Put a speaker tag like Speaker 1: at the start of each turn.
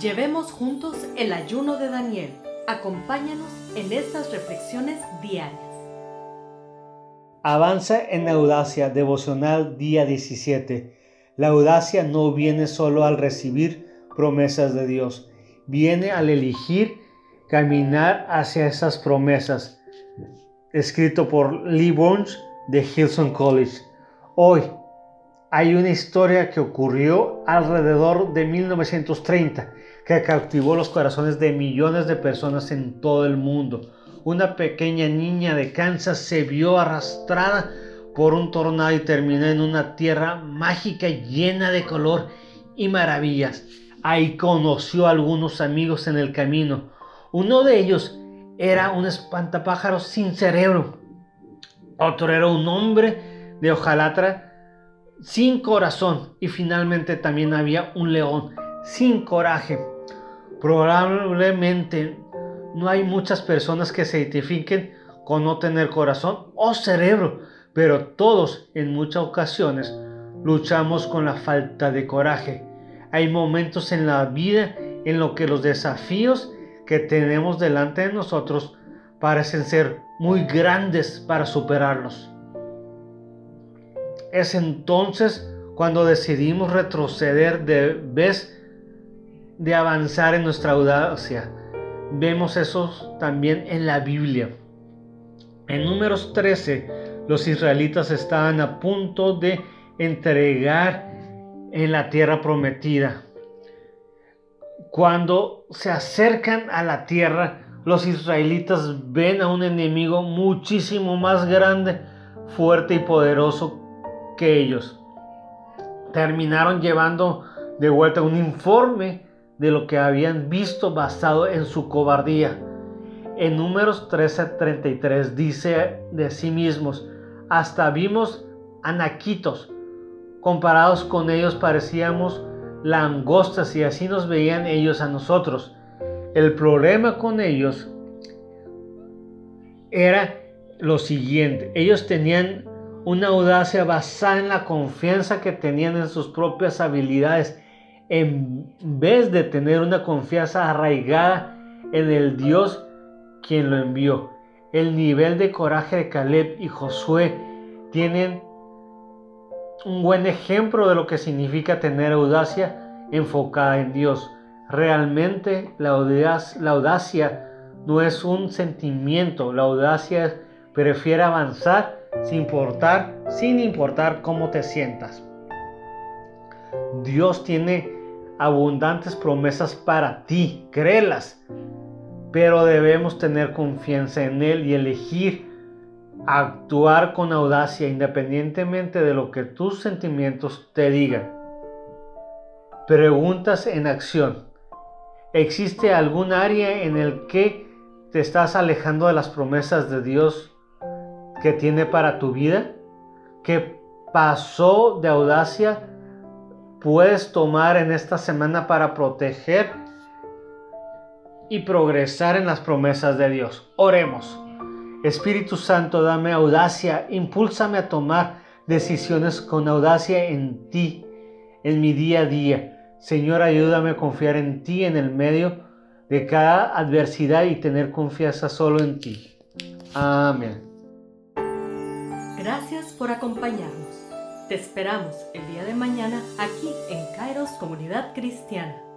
Speaker 1: Llevemos juntos el ayuno de Daniel. Acompáñanos en estas reflexiones diarias.
Speaker 2: Avanza en audacia devocional día 17. La audacia no viene solo al recibir promesas de Dios, viene al elegir caminar hacia esas promesas. Escrito por Lee Burns de Hilson College. Hoy hay una historia que ocurrió alrededor de 1930 que cautivó los corazones de millones de personas en todo el mundo. Una pequeña niña de Kansas se vio arrastrada por un tornado y terminó en una tierra mágica llena de color y maravillas. Ahí conoció a algunos amigos en el camino. Uno de ellos era un espantapájaros sin cerebro. Otro era un hombre de hojalatra sin corazón. Y finalmente también había un león sin coraje. Probablemente no hay muchas personas que se identifiquen con no tener corazón o cerebro, pero todos en muchas ocasiones luchamos con la falta de coraje. Hay momentos en la vida en los que los desafíos que tenemos delante de nosotros parecen ser muy grandes para superarlos. Es entonces cuando decidimos retroceder de vez de avanzar en nuestra audacia. Vemos eso también en la Biblia. En números 13, los israelitas estaban a punto de entregar en la tierra prometida. Cuando se acercan a la tierra, los israelitas ven a un enemigo muchísimo más grande, fuerte y poderoso que ellos. Terminaron llevando de vuelta un informe de lo que habían visto basado en su cobardía. En números 13:33 dice de sí mismos, hasta vimos anaquitos, comparados con ellos parecíamos langostas y así nos veían ellos a nosotros. El problema con ellos era lo siguiente, ellos tenían una audacia basada en la confianza que tenían en sus propias habilidades en vez de tener una confianza arraigada en el Dios quien lo envió. El nivel de coraje de Caleb y Josué tienen un buen ejemplo de lo que significa tener audacia enfocada en Dios. Realmente la audacia, la audacia no es un sentimiento, la audacia prefiere avanzar sin importar, sin importar cómo te sientas. Dios tiene abundantes promesas para ti, créelas. Pero debemos tener confianza en Él y elegir actuar con audacia independientemente de lo que tus sentimientos te digan. Preguntas en acción. ¿Existe algún área en el que te estás alejando de las promesas de Dios que tiene para tu vida? ¿Qué pasó de audacia puedes tomar en esta semana para proteger y progresar en las promesas de Dios. Oremos. Espíritu Santo, dame audacia, impúlsame a tomar decisiones con audacia en ti, en mi día a día. Señor, ayúdame a confiar en ti en el medio de cada adversidad y tener confianza solo en ti. Amén.
Speaker 1: Gracias por acompañarnos. Te esperamos el día de mañana aquí en Kairos Comunidad Cristiana.